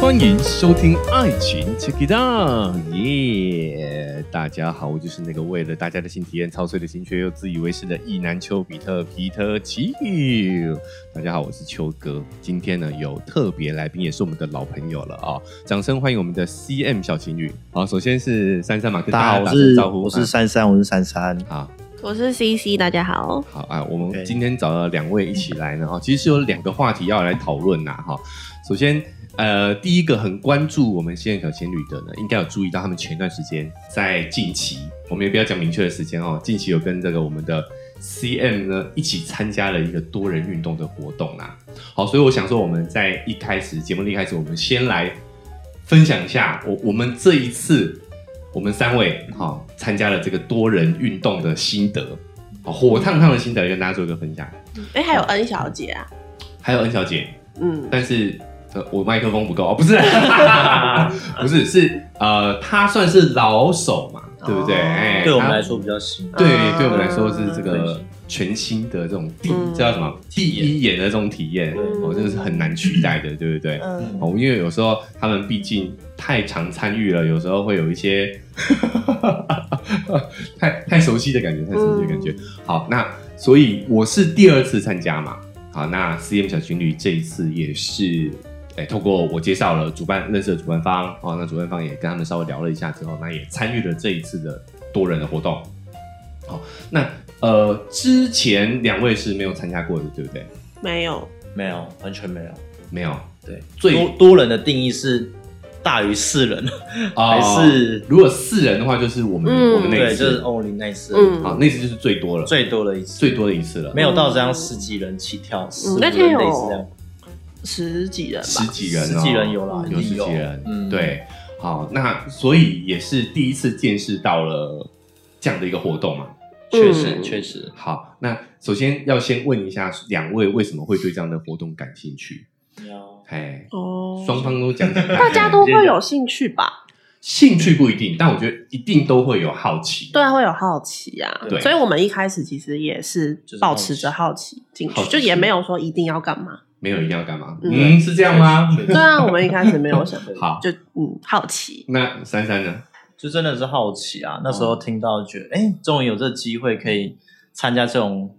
欢迎收听《爱情 Check It Out》，耶！大家好，我就是那个为了大家的新体验操碎了心却又自以为是的意男丘比特皮特丘。大家好，我是丘哥。今天呢有特别来宾，也是我们的老朋友了啊！掌声欢迎我们的 CM 小情侣。好，首先是珊珊嘛，跟大家打声是招呼。我是珊珊，我是珊珊。好。我是 CC，大家好。好啊，我们今天找了两位一起来呢，哈，其实是有两个话题要来讨论呐，哈。首先，呃，第一个很关注我们现在小情侣的呢，应该有注意到他们前段时间在近期，我们也不要讲明确的时间哦，近期有跟这个我们的 CM 呢一起参加了一个多人运动的活动啦。好，所以我想说，我们在一开始节目的一开始，我们先来分享一下我我们这一次我们三位哈、参加了这个多人运动的心得，好火烫烫的心得跟大家做一个分享。哎、还有 N 小姐啊，还有 N 小姐，嗯，但是呃我麦克风不够哦，不是，不是是呃他算是老手嘛，对不对？哦哎对我们来说比较新，对，嗯对我们来说是这个嗯全新的这种第，嗯这叫什么？第一眼的这种体验，嗯哦，这个是很难取代的，对不对？嗯，哦，因为有时候他们毕竟太常参与了，有时候会有一些 太太熟悉的感觉，太熟悉的感觉。好，那所以我是第二次参加嘛。好，那 CM 小情侣这一次也是，哎，透过我介绍了主办认识的主办方，哦，那主办方也跟他们稍微聊了一下之后，那也参与了这一次的多人的活动。好，那呃，之前两位是没有参加过的，对不对？没有，没有，完全没有。没有，对，最多多人的定义是大于四人，哦还是如果四人的话，就是我们、嗯，我们那一次，就是 only 那一次，嗯好，那次就是最多了，最多的一次，最多的一次了，没有到这样十几人起跳，十五人那天有类似这样，十几人吧，十几人、哦，十几人有啦，有十几人，嗯，对，好，那所以也是第一次见识到了这样的一个活动嘛。确实嗯确实，好，那首先要先问一下两位为什么会对这样的活动感兴趣？要哎，哦，双方都讲讲，大家都会有兴趣吧？兴趣不一定，但我觉得一定都会有好奇。对啊，会有好奇啊。对所以我们一开始其实也是就是保持着好奇进去，好奇就也没有说一定要干嘛。没有一定要干嘛？嗯嗯，是这样吗？对啊，我们一开始没有想，好，就嗯好奇。那珊珊呢？就真的是好奇啊！那时候听到觉得，哎，终于有这机会可以参加这种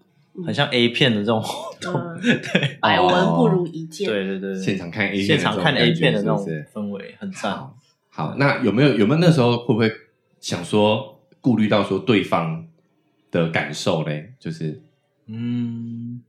很像 A 片的这种活动，嗯，对百闻不如一见。对对对，现场看 A 片的现场看 A 片的那种氛围很赞。好，好，那有没有有没有那时候会不会想说顾虑到说对方的感受嘞？就是嗯，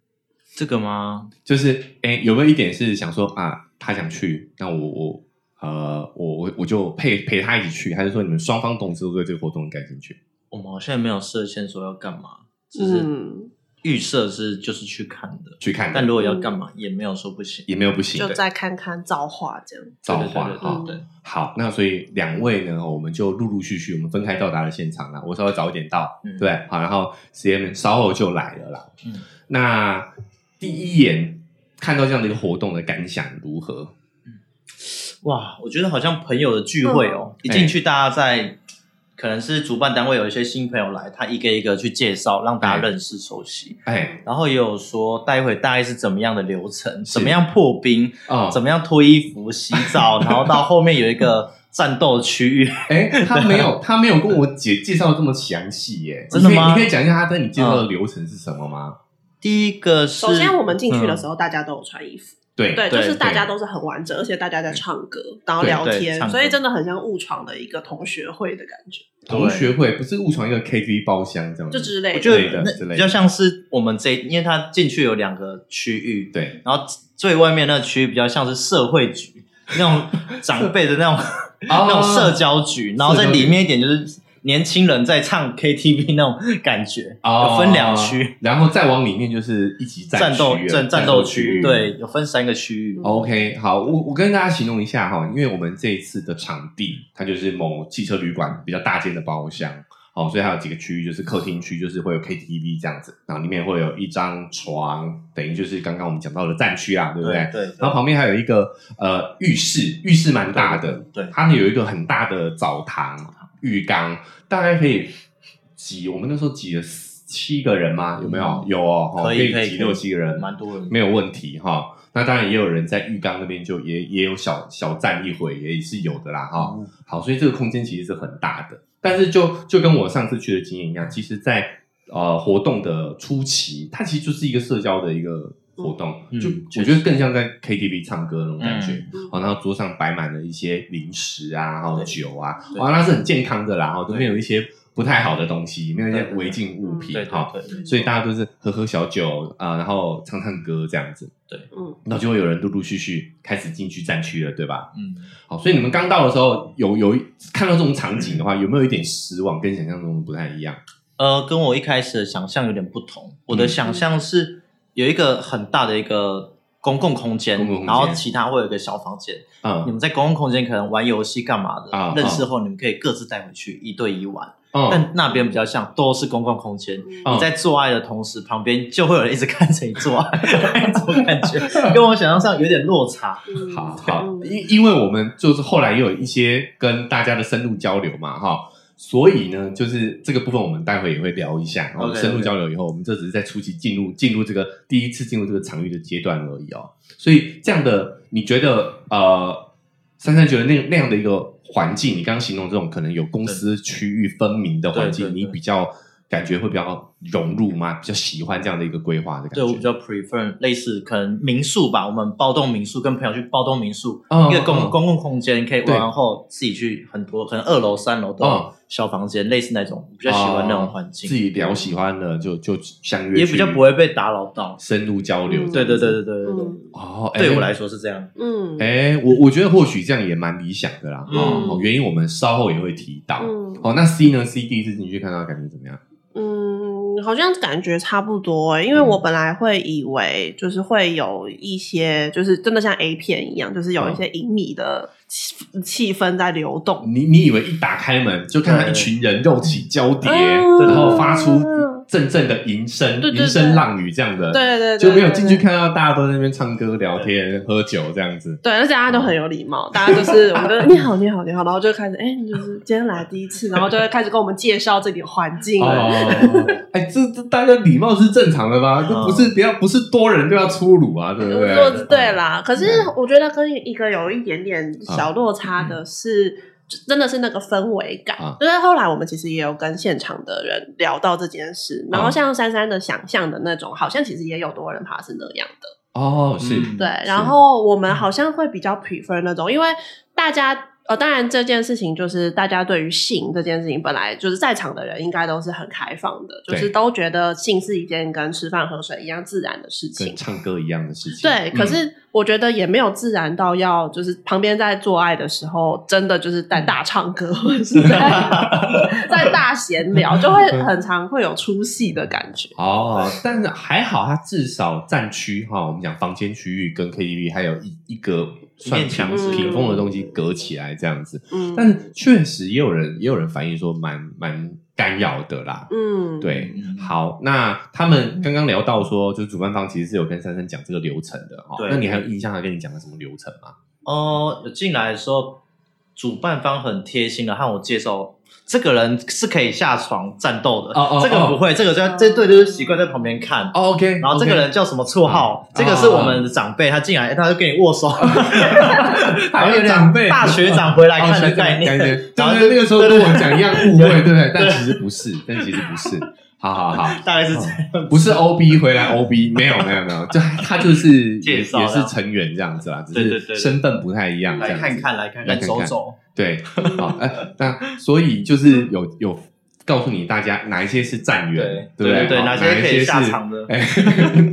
这个吗？就是哎、有没有一点是想说啊，他想去，那我我呃我我我就陪陪他一起去，还是说你们双方同时都对这个活动很感兴趣？我们好像没有设限说要干嘛，就是嗯，预设是就是去看的。去看的，但如果要干嘛，也没有说不行。也没有不行的。就再看看造化这样。造对对对化哈对对对，好，那所以两位呢，我们就陆陆续续，我们分开到达了现场啦。我稍微早一点到，嗯对，好，然后 CM 稍后就来了啦。嗯那第一眼看到这样的一个活动的感想如何？哇，我觉得好像朋友的聚会哦，一进去大家在。可能是主办单位有一些新朋友来，他一个一个去介绍，让大家认识熟悉。哎，然后也有说待会大概是怎么样的流程，怎么样破冰，哦，怎么样脱衣服、洗澡，然后到后面有一个战斗区域。哎，他没有，他没有跟我介介绍得这么详细耶。真的吗你可以你可以讲一下他跟你介绍的流程是什么吗？第一个是，首先我们进去的时候，大家都有穿衣服，对对，就是大家都是很完整，而且大家在唱歌，然后聊天，所以真的很像误闯的一个同学会的感觉，同学会不是误闯一个 KTV 包厢这样子，就之类的。那比较像是我们这，因为它进去有两个区域，对。然后最外面那个区域比较像是社会局那种长辈的那种 那种社交局，然后在里面一点就是年轻人在唱 KTV 那种感觉，哦有分两区，然后再往里面就是一级战斗战战斗区，域，对，有分三个区域。OK，好，我我跟大家形容一下哈，因为我们这一次的场地，它就是某汽车旅馆比较大间的包厢，哦，所以它有几个区域，就是客厅区，就是会有 KTV 这样子，然后里面会有一张床，等于就是刚刚我们讲到的战区啊，对不对？对，然后旁边还有一个呃浴室，浴室蛮大的，对对它有一个很大的澡堂、浴缸，大概可以挤，我们那时候挤了七个人吗？有没有？嗯有哦，哦可以可以挤六七个人，蛮多人，没有问题哈。那当然也有人在浴缸那边就也也有小小站一会，也是有的啦哈。嗯好，所以这个空间其实是很大的，但是就就跟我上次去的经验一样，其实在，呃活动的初期，它其实就是一个社交的一个活动，就我觉得更像在 KTV 唱歌那种感觉。嗯。哦，然后桌上摆满了一些零食啊，还有酒啊，对。哦，那是很健康的啦，哦，都对。没有一些不太好的东西，没有一些对对违禁物品对哈，对对，所以大家都是喝喝小酒啊、然后唱唱歌这样子，嗯，那就会有人陆陆续续开始进去战区了，对吧？嗯，好，所以你们刚到的时候，有有看到这种场景的话，有没有一点失望，跟想象中的不太一样？呃，跟我一开始的想象有点不同。我的嗯。想象是有一个很大的一个公共空间，公共空间然后其他会有一个小房间。嗯你嗯们在公共空间可能玩游戏干嘛的，啊认识后你们可以各自带回去一对一玩。嗯，但那边比较像都是公共空间，嗯你在做爱的同时，旁边就会有人一直看着你做爱，那种感觉跟我想象上有点落差。嗯好好，嗯因因为我们就是后来也有一些跟大家的深入交流嘛，哈。所以呢，就是这个部分，我们待会也会聊一下。然后深入交流以后，我们这只是在初期进入进入这个第一次进入这个场域的阶段而已哦。所以这样的，你觉得呃，珊珊觉得那那样的一个环境，你刚刚形容这种可能有公司区域分明的环境，你比较感觉会比较融入吗？比较喜欢这样的一个规划的感觉？对我比较 prefer 类似可能民宿吧，我们包栋民宿跟朋友去包栋民宿，嗯一个公嗯公共空间，可以对玩完后自己去很多，可能二楼、三楼都嗯有小房间，类似那种，比较喜欢那种环境，自己比较喜欢的就就相约，也比较不会被打扰到。深入交流。嗯对对对对对对哦，哎对我来说是这样。嗯哎，我我觉得或许这样也蛮理想的啦。嗯哦，原因我们稍后也会提到。嗯哦，那 C 呢？C 第一次进去看到感觉怎么样？嗯，好像感觉差不多欸，因为我本来会以为就是会有一些，就是真的像 A 片一样，就是有一些隐秘的气气氛在流动。你你以为一打开门就看到一群人肉体交叠，嗯。然后发出嗯阵阵的吟声、吟声浪语这样的，对对对，就没有进去。看到大家都在那边唱歌、聊天、喝酒这样子。对，而且大家都很有礼貌，大家就是我们就你好你好你好，然后就开始哎，你就是今天来第一次，然后就会开始跟我们介绍这里环境。哦，哎，这这大家礼貌是正常的吗？就不是不要不是多人就要粗鲁啊，对不对？对啦，可是我觉得跟一个有一点点小落差的是，就真的是那个氛围感。啊就是后来我们其实也有跟现场的人聊到这件事，然后啊像珊珊的想象的那种，好像其实也有多人怕是那样的。哦，是嗯对，然后我们好像会比较 prefer 那种，因为大家。呃，当然这件事情就是大家对于性这件事情，本来就是在场的人应该都是很开放的，就是都觉得性是一件跟吃饭喝水一样自然的事情跟。唱歌一样的事情。对，可嗯是我觉得也没有自然到要就是旁边在做爱的时候，真的就是在大唱歌，或者是在 在大闲聊，就会很常会有出戏的感觉。哦，但是还好，它至少战区哈，我们讲房间区域跟 KTV 还有一一个算墙是屏风的东西隔起来这样子。嗯，但是确实也有人也有人反映说蛮蛮干扰的啦。嗯，对嗯，好，那他们刚刚聊到说，就是主办方其实是有跟珊珊讲这个流程的哈。对那你还有印象他跟你讲了什么流程吗？哦，有进来的时候，主办方很贴心的和我介绍，这个人是可以下床战斗的，哦哦这个不会，这个在这对就是习惯在旁边看。OK，然后这个人叫什么绰号？嗯这个是我们的长辈，他进来他就跟你握手，还有长辈大学长回来看的概念。对然后对，那个时候跟我讲一样误会，对对不对？但其实不是，但其实不是。好好好，大概是这样。不是 OB 回来 OB，没有没有没有，就他就是也介绍也是成员这样子啦，只是身份不太一样这样子。来看看，来看看，来看看走走。对，好，哎，那所以就是有有告诉你大家哪一些是战员，对不对哪些可以哪一些是下场的？哎，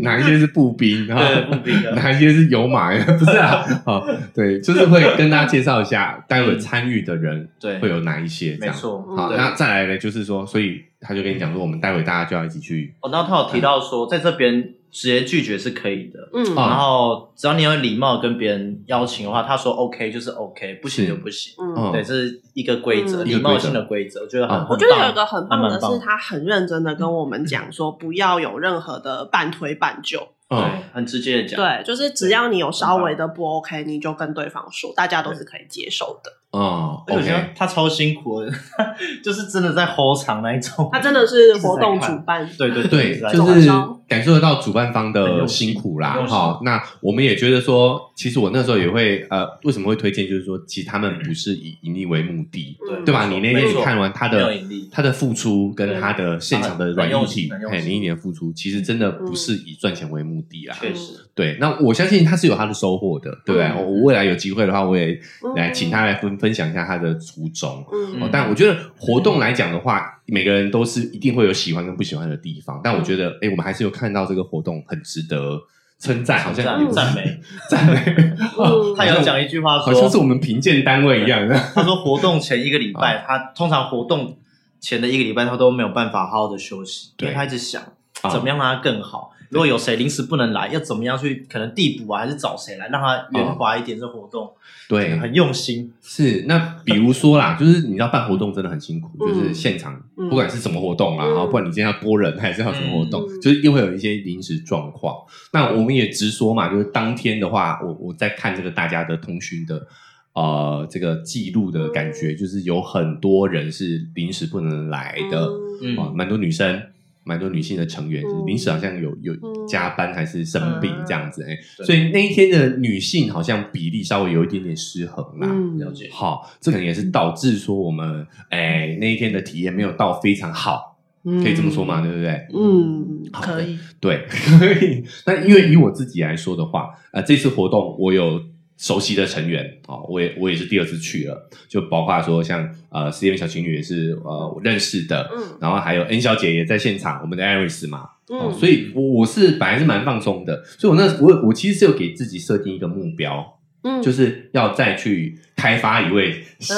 哪一些是步兵，对步兵的 哪一些是有马，不是啊？好，对，就是会跟大家介绍一下，待会参与的人对会有哪一些。没错。好，那再来呢，就是说，所以他就跟你讲说，我们待会大家就要一起去，哦，那他有提到说，在这边直接拒绝是可以的，嗯。啊。然后只要你有礼貌跟别人邀请的话，他说 OK 就是 OK，不行就不行。嗯，对，这是一个规则，嗯。礼貌性的规则，我觉得很啊我觉得有一个很棒的是，他很认真的跟我们讲说，不要有任何的半推半就。嗯，对，很直接的讲。对，就是只要你有稍微的不 OK，你就跟对方说，大家都是可以接受的。哦而且我觉得，OK，他超辛苦的，就是真的在吼场那一种。他真的是 活动主办，对对对，就是感受得到主办方的辛苦啦很。用心哈，那我们也觉得说，其实我那时候也会呃，为什么会推荐？就是说，其实他们不是以盈利为目的，嗯。对吧？你那天你看完他的他的付出跟他的现场的软硬体，哎，很用心你一年的付出，其实真的不是以赚钱为目的啦。确实，对，那我相信他是有他的收获的，对不对？嗯。我我未来有机会的话，我也嗯。来请他来分分享一下他的初衷。嗯哦，但我觉得活动来讲的话，每个人都是一定会有喜欢跟不喜欢的地方。但我觉得，哎、我们还是有看到这个活动很值得称赞，好像赞有赞美。赞美，嗯他有讲一句话好像是，我们评鉴单位一样的。他说活动前一个礼啊拜，他通常活动前的一个礼拜他都没有办法好好的休息，因为他一直想啊怎么样让他更好。如果有谁临时不能来，要怎么样去可能递补啊，还是找谁来让他圆滑一点？这活动对，很用心，是那比如说啦，就是你知道办活动真的很辛苦，嗯就是现场嗯不管是什么活动啦，嗯然后不管你今天要拨人还是要什么活动，嗯就是又会有一些临时状况。那我们也直说嘛，就是当天的话，我我在看这个大家的通讯的。呃，这个记录的感觉就是有很多人是临时不能来的，嗯哦，蛮多女生，蛮多女性的成员，嗯就是临时好像有有嗯加班还是生病嗯这样子，哎、对所以那一天的女性好像比例稍微有一点点失衡啦。嗯了解。好，这可能也是导致说我们哎那一天的体验没有到非常好，可以这么说嘛，对不对？嗯，好可以，对，可以。那因为以我自己来说的话，呃，这次活动我有熟悉的成员哦，我也我也是第二次去了，就包括说像呃 C M 小情侣也是呃我认识的，嗯。然后还有 N 小姐也在现场，我们的 Iris 嘛，哦，嗯，所以我我是本来是蛮放松的，所以我那我我其实是有给自己设定一个目标，嗯。就是要再去开发一位新、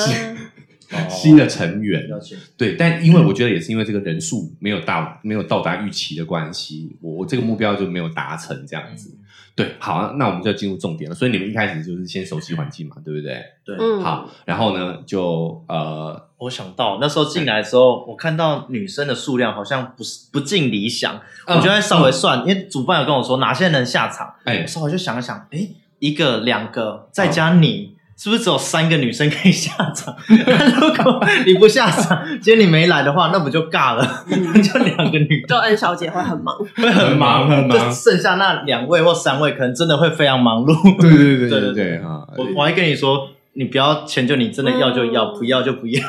新的成员，对，但因为我觉得也是因为这个人数没有到没有到达预期的关系，我我这个目标就没有达成这样子。对，好，那我们就要进入重点了。所以你们一开始就是先熟悉环境嘛，对不对？对，嗯好，然后呢，就呃，我想到那时候进来的时候，我看到女生的数量好像不是不尽理想，嗯我就在稍微算，因为主办有跟我说哪些人下场，哎我稍微就想一想，哎，一个、两个，再加你。是不是只有三个女生可以下场？那如果你不下场，今天你没来的话，那不就尬了？就两个女就 N 小姐会很忙，会很忙，很忙就剩下那两位或三位，可能真的会非常忙碌。对对对对对对啊，我我还跟你说，你不要迁就，你真的要就要，嗯不要就不要。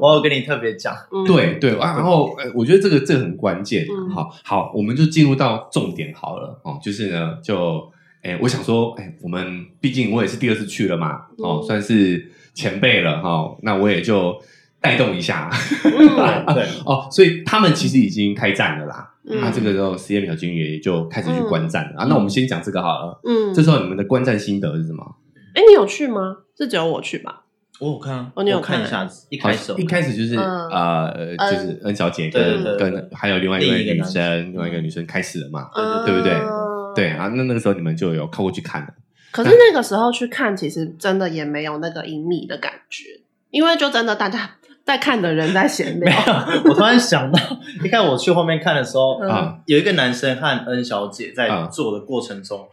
我有跟你特别讲，嗯对对啊，然后呃我觉得这个这个很关键。嗯好好，我们就进入到重点好了哦，就是呢，就哎，我想说，哎，我们毕竟我也是第二次去了嘛，哦，嗯算是前辈了哈、那我也就带动一下嗯 对，哦，所以他们其实已经开战了啦。嗯那、这个时候 C M 小军也就开始去观战了、啊。嗯那我们先讲这个好了。嗯，这时候你们的观战心得是什么？哎，你有去吗？是只有我去吧？我有看啊，哦你有看看一下子，一好开始一开始就是、嗯呃，呃就是恩小姐跟跟还有另外一个男生，另外一个女生开始了嘛？嗯对不对对啊，那那个时候你们就有靠过去看了。可是那个时候去看，其实真的也没有那个隐秘的感觉，因为就真的大家在看的人在闲聊。我突然想到，你看我去后面看的时候，嗯啊有一个男生和恩小姐在啊做的过程中，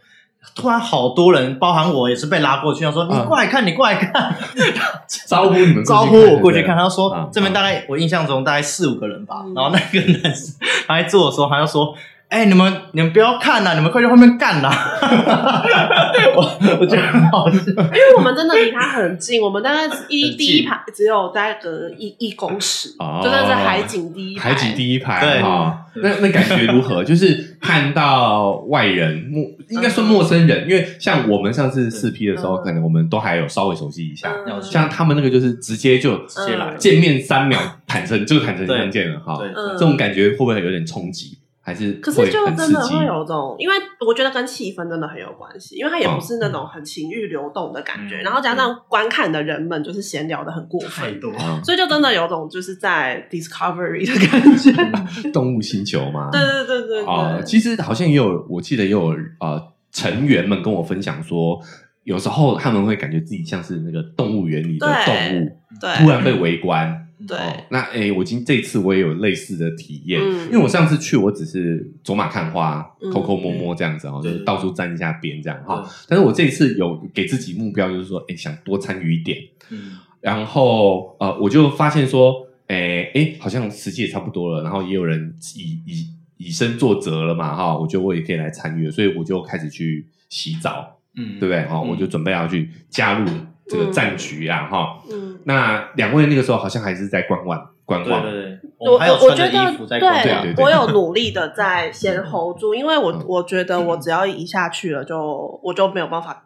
突然好多人，包含我也是被拉过去，他说：“你啊过来看，你过来看。”招呼你们 招呼我过去看，他啊说这边大概我印象中大概四五个人吧，嗯然后那个男生 他在做的时候，他就说。哎、你们你们不要看呐、你们快去后面干呐、我我觉得很好笑。因为我们真的离他很近，我们大概一第一排只有大概隔一一公尺，哦。就那是海景第一排。海景第一排对。哈，那那感觉如何？就是看到外人陌，应该算陌生人，因为像我们上次四批的时候，嗯。可能我们都还有稍微熟悉一下，嗯。像他们那个就是直接就直接来。见面三秒坦诚就坦诚相见了哈，对。嗯。这种感觉会不会有点冲击？还是可是就真的会有种，因为我觉得跟气氛真的很有关系，因为它也哦不是那种很情欲流动的感觉，嗯然后加上观看的人们就是闲聊的很过分，所以就真的有种就是在 Discovery 的感觉。动物星球吗？对对对对其实好像也有，我记得也有呃成员们跟我分享说，有时候他们会感觉自己像是那个动物园里的动物，对，突然被围观。对，哦，那诶，我今这次我也有类似的体验，嗯。因为我上次去我只是走马看花、嗯。抠抠摸摸这样子哦，就是到处沾一下边这样哈。对。但是我这一次有给自己目标，就是说，诶，想多参与一点。嗯，然后呃，我就发现说，诶诶，好像时机也差不多了，然后也有人以以以身作则了嘛哈，我觉得我也可以来参与，所以我就开始去洗澡，嗯，对不对？哈？嗯。我就准备要去加入这个战局啊哈。嗯，那两位那个时候好像还是在观望观望，对对对，我有我我觉穿着衣得服在逛对对对我有努力的在先 hold 住，因为我嗯。我觉得我只要一下去了，就我就没有办法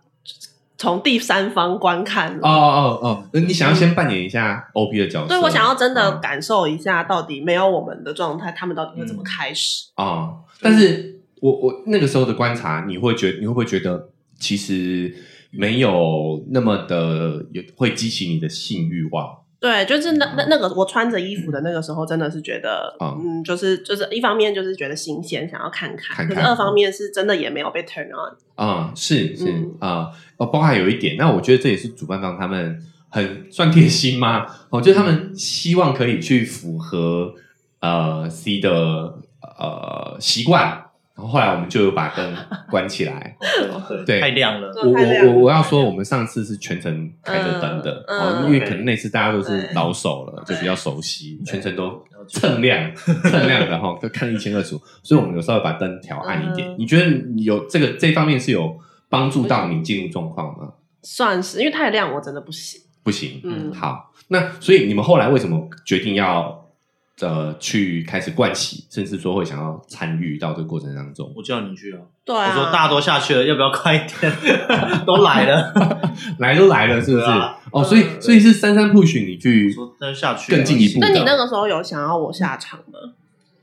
从第三方观看了。哦哦哦，那你想要先扮演一下 OP 的角色？对，我想要真的嗯感受一下，到底没有我们的状态，他们到底会怎么开始？啊、但是我我那个时候的观察，你会觉你会不会觉得其实没有那么的有会激起你的性欲望？对，就是那那那个我穿着衣服的那个时候，真的是觉得，嗯嗯，就是就是一方面就是觉得新鲜，想要看看，看看可是二方面是真的也没有被 turn on。啊、是是嗯啊，哦、包含有一点，那我觉得这也是主办方他们很算贴心吗？哦，就是他们希望可以去符合呃 C 的呃习惯，然后后来我们就有把灯关起来。对对太亮了，我我我我要说，我们上次是全程开着灯的，因为可能那次大家都是老手了，就比较熟悉，全程都蹭亮蹭亮的哈，就看得一清二楚。所以我们有时候把灯调暗一点嗯。你觉得有这个这方面是有帮助到你进入状况吗？算是因为太亮，我真的不行。不行，嗯好，那所以你们后来为什么决定要呃去开始灌洗，甚至说会想要参与到这个过程当中？我叫你去啊，对啊，我说大家都下去了，要不要快一点？都来了，来都来了，是不是啊？哦，所以嗯所以是三三 push 你去说那就下去啊更进一步。那你那个时候有想要我下场吗？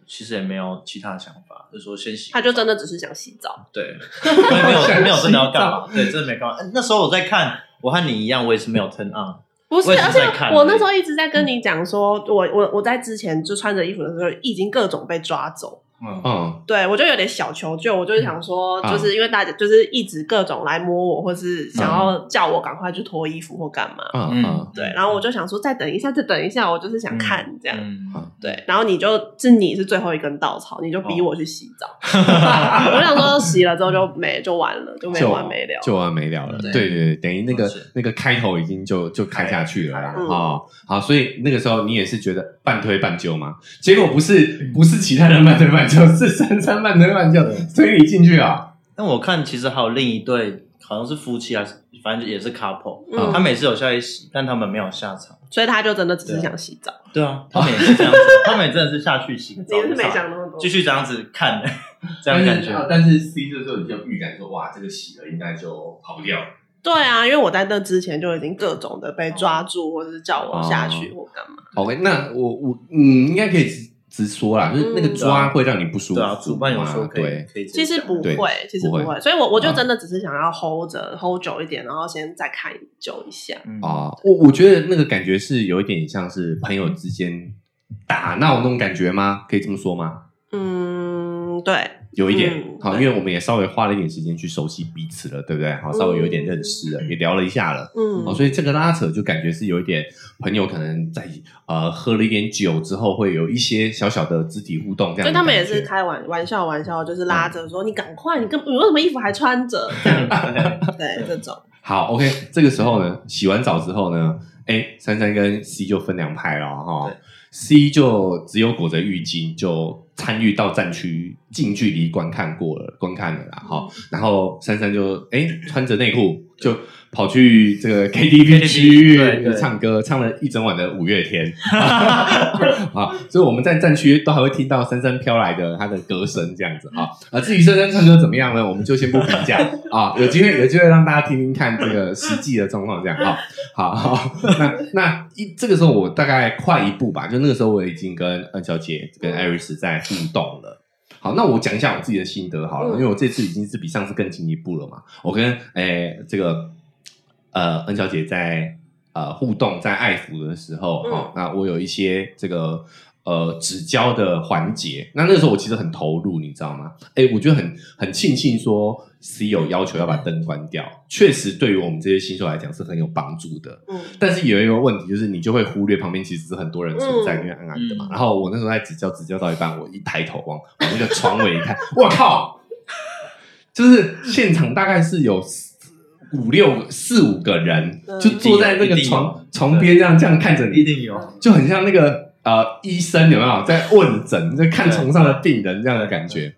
其实也没有其他的想法，就说先洗。他就真的只是想洗澡。对，没有没有真的要干嘛？对，真的没干嘛。呃那时候我在看，我和你一样，我也是没有 turn on。不是，是而且我那时候一直在跟你讲说，我我我在之前就穿着衣服的时候，已经各种被抓走。嗯，嗯对我就有点小求救，我就是想说，啊就是因为大家就是一直各种来摸我，或是想要叫我赶快去脱衣服或干嘛。嗯嗯对，然后我就想说，再等一下，再等一下，我就是想看这样。嗯对，然后你就是你是最后一根稻草，你就逼我去洗澡。哦 我想说，洗了之后就没就完了，就没完没了。就完没了了。对对等于那个那个开头已经就就开下去了啦。嗯哦，好，所以那个时候你也是觉得半推半就吗？结果不是不是其他人半推半就，是珊珊半推半就推你进去啊。但我看其实还有另一对，好像是夫妻还是反正也是 couple，嗯他每次有下去洗，但他们没有下场。所以他就真的只是想洗澡，对啊，他们也是这样子，他们也真的是下去洗个澡，你是没想那么多。继续这样子看，这样感觉。但是 C 这时候你就预感说，哇，这个洗了应该就跑不掉。对啊，因为我在那之前就已经各种的被抓住，或者是叫我下去或干嘛。OK，那我我嗯，应该可以直直说啦，就是那个抓会让你不舒服嘛。对啊，主办有说可以，其实不会，其实不不会会，所以我我就真的只是想要 hold 着 hold 久一点，然后先再看久一下。嗯啊，我我觉得那个感觉是有一点像是朋友之间打闹那种感觉吗？可以这么说吗？嗯，对，有一点嗯好，因为我们也稍微花了一点时间去熟悉彼此了，对不对？好，稍微有一点认识了，也聊了一下了。嗯好，所以这个拉扯就感觉是有一点朋友可能在呃喝了一点酒之后，会有一些小小的肢体互动，这样。所以他们也是开玩玩笑玩笑，就是拉着说你赶快，你跟你为什么衣服还穿着？这样 对这种，好，OK，这个时候呢，洗完澡之后呢，哎，珊珊跟 C 就分两派了哈对。C 就只有裹着浴巾，就参与到战区近距离观看过了，观看了啦哈。然后珊珊就哎穿着内裤就跑去这个 KTV 区域唱歌，唱了一整晚的五月天 啊。所以我们在战区都还会听到珊珊飘来的他的歌声这样子啊。啊，至于珊珊唱歌怎么样呢？我们就先不评价啊，有机会有机会让大家听听看这个实际的状况这样啊。好好，那那一这个时候我大概快一步吧，就那个时候我已经跟恩小姐跟艾瑞斯在互动了。好，那我讲一下我自己的心得好了，嗯因为我这次已经是比上次更进一步了嘛。我跟诶、这个呃恩小姐在呃互动在爱抚的时候，嗯哈、那我有一些这个呃指教的环节。那那个时候我其实很投入，你知道吗？哎，我觉得很很庆幸说 C 有要求要把灯关掉，确实对于我们这些新手来讲是很有帮助的。嗯但是有一个问题，就是你就会忽略旁边其实是很多人存在，嗯因为暗暗的嘛。嗯然后我那时候在指教，指教到一半，我一抬头往往那个床尾一看，我靠！就是现场大概是有四五六个四五个人，嗯就坐在那个床床边这样这样看着你，一定有，就很像那个呃医生有没有在问诊，在看床上的病人这样的感觉。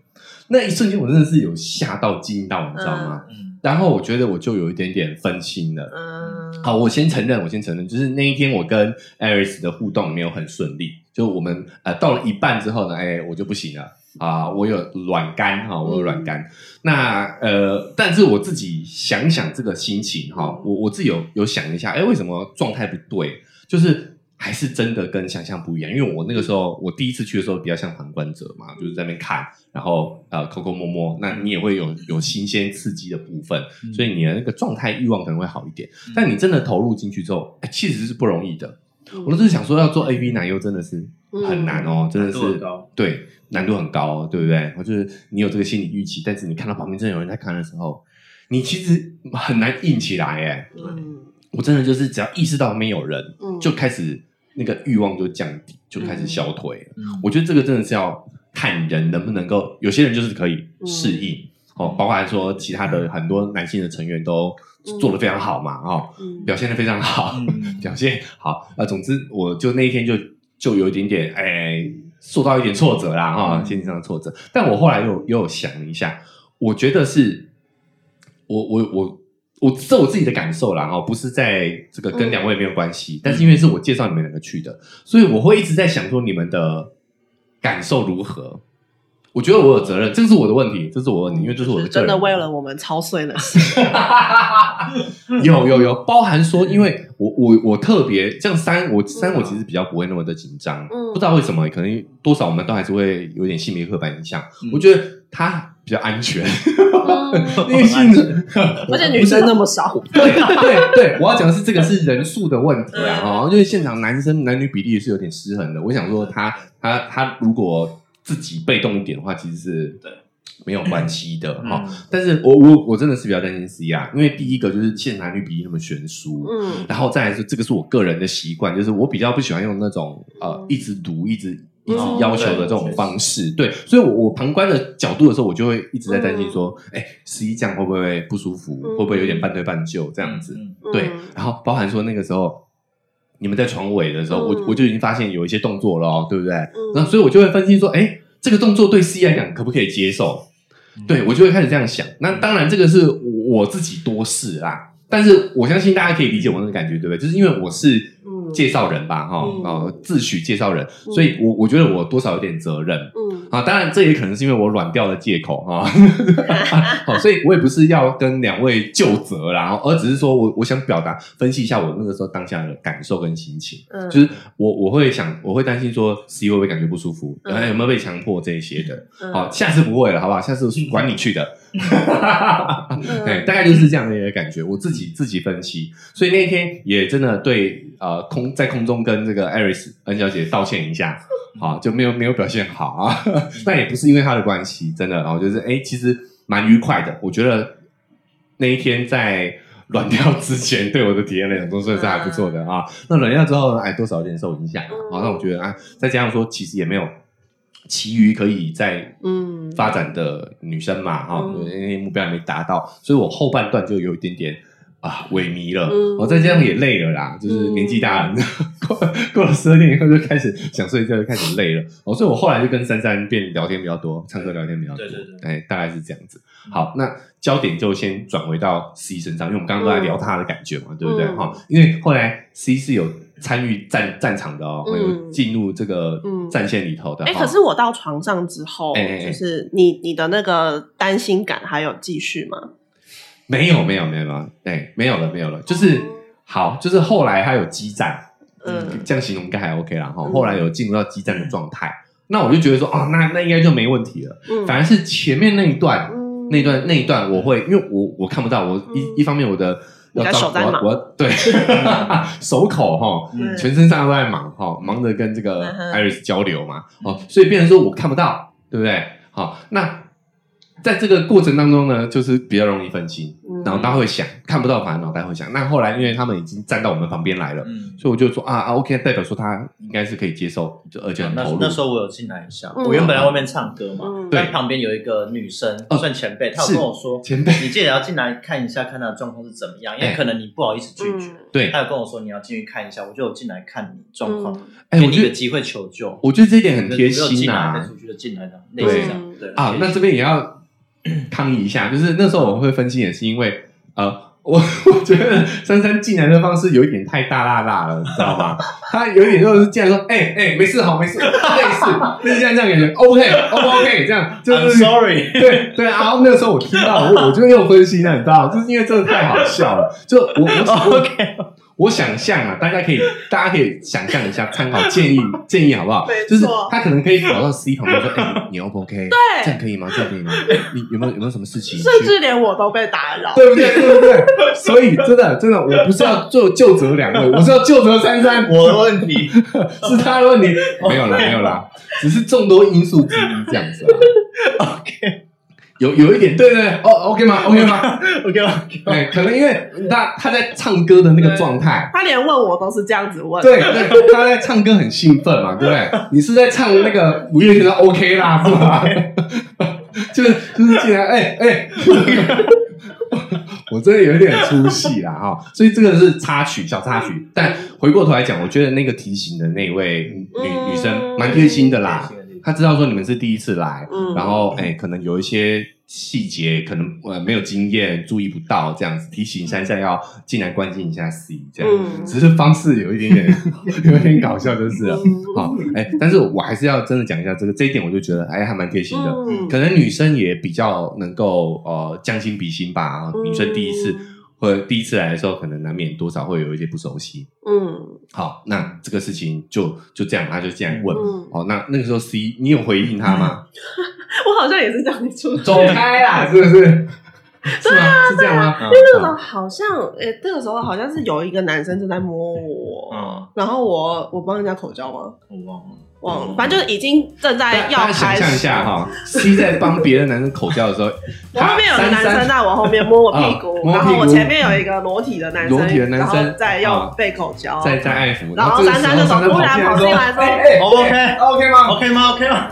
那一瞬间，我真的是有吓到、惊到，你知道吗？嗯，然后我觉得我就有一点点分心了。嗯，好，我先承认，我先承认，就是那一天我跟 Aris 的互动没有很顺利，就我们呃到了一半之后呢，哎，我就不行了啊、我有软干哈、我有软干。那呃，但是我自己想想这个心情哈、我我自己有有想一下，哎，为什么状态不对？就是还是真的跟想象不一样，因为我那个时候我第一次去的时候比较像旁观者嘛，就是在那边看，然后呃抠抠摸摸，那你也会有有新鲜刺激的部分，嗯所以你的那个状态欲望可能会好一点。但你真的投入进去之后，哎，其实是不容易的。嗯我都是想说，要做 A V 奶油真的是很难哦，真的难度很是高对难度很高哦，对不对？我就是你有这个心理预期，但是你看到旁边真的有人在看的时候，你其实很难硬起来哎。嗯我真的就是只要意识到没有人，嗯。就开始那个欲望就降低，就开始消退了。嗯。我觉得这个真的是要看人能不能够，有些人就是可以嗯。适应、哦，包括说其他的很多男性的成员都做的非常好嘛，哦，嗯。表现的非常好，嗯。表现好啊、总之，我就那一天就就有一点点哎，受到一点挫折啦哈，嗯。心理上的挫折。但我后来又又有想了一下，我觉得是，我我我我这我自己的感受啦哈，不是在这个跟嗯两位没有关系，但是因为是我介绍你们两个去的，所以我会一直在想说你们的感受如何。我觉得我有责任，这个是我的问题，这是我的问题，因为这是我的是真的为了我们操碎了心。有有有，包含说，因为我我我特别像三，我三我其实比较不会那么的紧张，嗯不知道为什么，可能多少我们都还是会有点性别刻板印象。嗯我觉得他比较安全，嗯。因为性子，而且女生那么少，对对对，我要讲的是这个是人数的问题啊，哈、因为现场男生男女比例是有点失衡的。我想说他他他如果自己被动一点的话，其实是对。没有关系的哈、嗯但是我我我真的是比较担心 C 啊，因为第一个就是现男女比例那么悬殊，嗯。然后再来是这个是我个人的习惯，就是我比较不喜欢用那种呃一直读一直一直嗯要求的这种方式，对，所以我我旁观的角度的时候，我就会一直在担心说，哎、十一这样会不会不舒服，嗯会不会有点半推半就这样子？嗯对嗯，然后包含说那个时候。你们在床尾的时候，嗯我我就已经发现有一些动作了、哦，对不对？嗯然后所以我就会分析说，哎，这个动作对 C 来讲可不可以接受？对我就会开始这样想。那当然，这个是我自己多事啦，但是我相信大家可以理解我那个感觉，对不对？就是因为我是嗯。介绍人吧，哈、嗯。哦，自诩介绍人，所以我我觉得我多少有点责任。嗯。啊，当然这也可能是因为我软掉的借口哈，好，所以我也不是要跟两位就责啦，而只是说我我想表达分析一下我那个时候当下的感受跟心情，嗯。就是我我会想我会担心说 C 会不会感觉不舒服，嗯。然后有没有被强迫这一些的，嗯。好，下次不会了，好不好？下次是管你去的，嗯 对，大概就是这样的一个感觉，我自己自己分析，所以那一天也真的对呃空在空中跟这个艾瑞斯恩小姐道歉一下，啊，就没有没有表现好啊，那也不是因为她的关系，真的，然后就是哎，其实蛮愉快的，我觉得那一天在。软掉之前，对我的体验来讲，都算是还不错的啊。那软掉之后呢，哎，多少有点受影响啊。好，那我觉得啊，再加上说，其实也没有其余可以在嗯。发展的女生嘛，哈、嗯。因为目标还没达到，所以我后半段就有一点点啊萎靡了，嗯。我、再加上也累了啦，就是年纪大了，过过了十二点以后就开始想睡觉，就开始累了，哦，所以我后来就跟珊珊变聊天比较多，唱歌聊天比较多，对对对。哎，大概是这样子。好，那焦点就先转回到 C 身上，因为我们刚刚都在聊他的感觉嘛，对不对？嗯。哈、因为后来 C 是有参与战战场的哦，嗯。有进入这个嗯。战线里头的。可是我到床上之后，就是你你的那个担心感还有继续吗？没有没有没有没有，对，没有了没有了，就是好，就是后来他有激战，嗯。这样形容应该还 OK 啦哈。嗯。后来有进入到激战的状态，那我就觉得说，哦，那那应该就没问题了。嗯，反而是前面那一段，嗯。那一段那一段，我会因为我我看不到，我一嗯。一方面我的要照我要手在忙。我要对手口哈，嗯。全身上下都在忙哈，忙着跟这个嗯哼。Iris 交流嘛，哦，所以变成说我看不到，对不对？好，那在这个过程当中呢，就是比较容易分心，嗯脑袋会想，看不到，反而脑袋会想。那后来因为他们已经站到我们旁边来了，嗯，所以我就说啊啊，OK，代表说他应该是可以接受，就而且很那投入。那时候我有进来一下，嗯我原本在外面唱歌嘛，嗯对但旁边有一个女生哦算前辈，她有跟我说，前辈你记得要进来看一下，看她的状况是怎么样，因为哎可能你不好意思拒绝。嗯对，她有跟我说你要进去看一下，我就有进来看你状况，哎，给我觉得你一个机会求救。我觉得这一点很贴心啊再。出去就进来的，类似这样。对啊，那这边也要 抗议一下，就是那时候我会分析，也是因为呃，我我觉得珊珊进来的方式有一点太大辣辣了，你知道吗？他有一点就是进来说，哎、哎、没事好，没事，类似就是这样这样感觉，OK OK OK，这样，就是 sorry，对对，然后那个时候我听到，我我就又分析了，你知道，就是因为真的太好笑了，就我我我 OK，我想象啊，大家可以大家可以想象一下，参考建议建议好不好没？错就是他可能可以跑到 C 旁边说，哎、你 O 不 OK？对这样可以吗？这样可以吗？你有没有有没有什么事情？甚至连我都被打扰。对不对？对不对？所以真的真的，我不是要做救责两位，我是要救责珊珊，我的问题。是他的问题。没有啦，没有啦，只是众多因素之一这样子啊。OK 有有一点，对对对哦，OK 吗？OK 吗？OK OK，哎，可能因为他他在唱歌的那个状态。他连问我都是这样子问。对对，他在唱歌很兴奋嘛，对不对？你是在唱那个五月天的 OK 啦，是吧？就是就是竟然，哎哎，我真的有一点出戏啦哈，所以这个是插曲，小插曲。但回过头来讲，我觉得那个提醒的那位女嗯女生蛮贴心的啦，她知道说你们是第一次来，嗯然后哎，可能有一些细节可能呃没有经验，注意不到，这样子提醒珊珊要进来关心一下 C，这样，嗯只是方式有一点点 有一点搞笑，就是了。嗯好，哎，但是我还是要真的讲一下这个这一点，我就觉得哎还蛮贴心的。嗯可能女生也比较能够呃将心比心吧。女生第一次或者第一次来的时候，可能难免多少会有一些不熟悉。嗯好，那这个事情就就这样，他就这样问。嗯，好，那那个时候 C 你有回应他吗？我好像也是这样子出去。走开啦，是不是？是啊？是这样吗？因为那个时候好像，诶、那个时候好像是有一个男生正在摸我，嗯，然后我我帮人家口交吗？我忘了。忘了，反正就是已经正在要大家想开始。象一下哈，C 在帮别的男生口交的时候，我后面有个男生在我后面摸我屁股，啊摸屁股然后我前面有一个裸体的男生，裸体的男生然后在要啊被口交，在在爱抚，然后珊珊就珊突然跑进来说哎哎 OK OK 吗？OK 吗？OK 吗？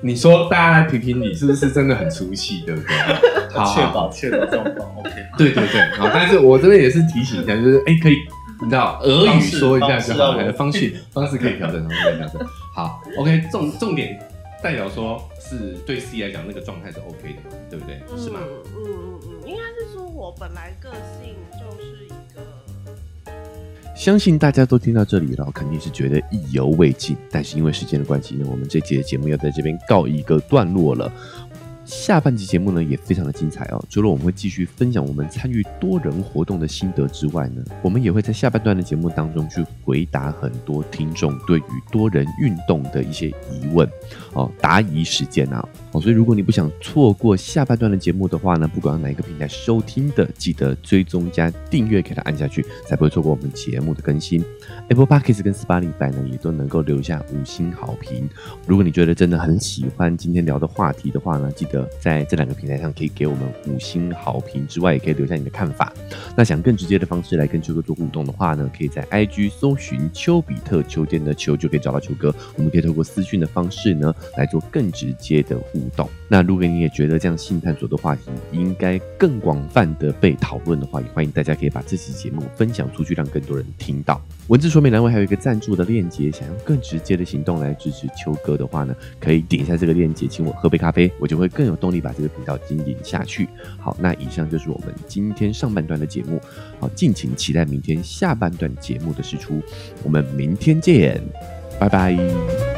你说大家来评评你，是不是真的很出戏，对不对？好，确好保确保状况 OK。对对对，好，但是我这边也是提醒一下，就是哎，可以，你知道，俄语说一下就好了，方方式式方式可以调整，方式可以调整。好，OK，重重点代表说是 对 C 来讲，那个状态是 OK 的嘛，对不对？是吗？嗯嗯嗯嗯，应该是说我本来个性就是一个。相信大家都听到这里了，肯定是觉得意犹未尽。但是因为时间的关系呢，我们这节的节目要在这边告一个段落了。下半集节目呢也非常的精彩哦，除了我们会继续分享我们参与多人活动的心得之外呢，我们也会在下半段的节目当中去回答很多听众对于多人运动的一些疑问哦，答疑时间啊。哦，所以如果你不想错过下半段的节目的话呢，不管哪一个平台收听的，记得追踪加订阅给它按下去，才不会错过我们节目的更新。Apple Podcast 跟 Spotify 呢也都能够留下五星好评。如果你觉得真的很喜欢今天聊的话题的话呢，记得在这两个平台上可以给我们五星好评之外，也可以留下你的看法。那想更直接的方式来跟秋哥做互动的话呢，可以在 IG 搜寻丘比特秋天的秋就可以找到秋哥。我们可以透过私讯的方式呢来做更直接的互动。那如果你也觉得这样性探索的话题应该更广泛的被讨论的话，也欢迎大家可以把这期节目分享出去，让更多人听到。文字说明栏位还有一个赞助的链接，想用更直接的行动来支持秋哥的话呢，可以点一下这个链接，请我喝杯咖啡，我就会更有动力把这个频道经营下去。好，那以上就是我们今天上半段的节目，好，敬请期待明天下半段节目的释出，我们明天见，拜拜。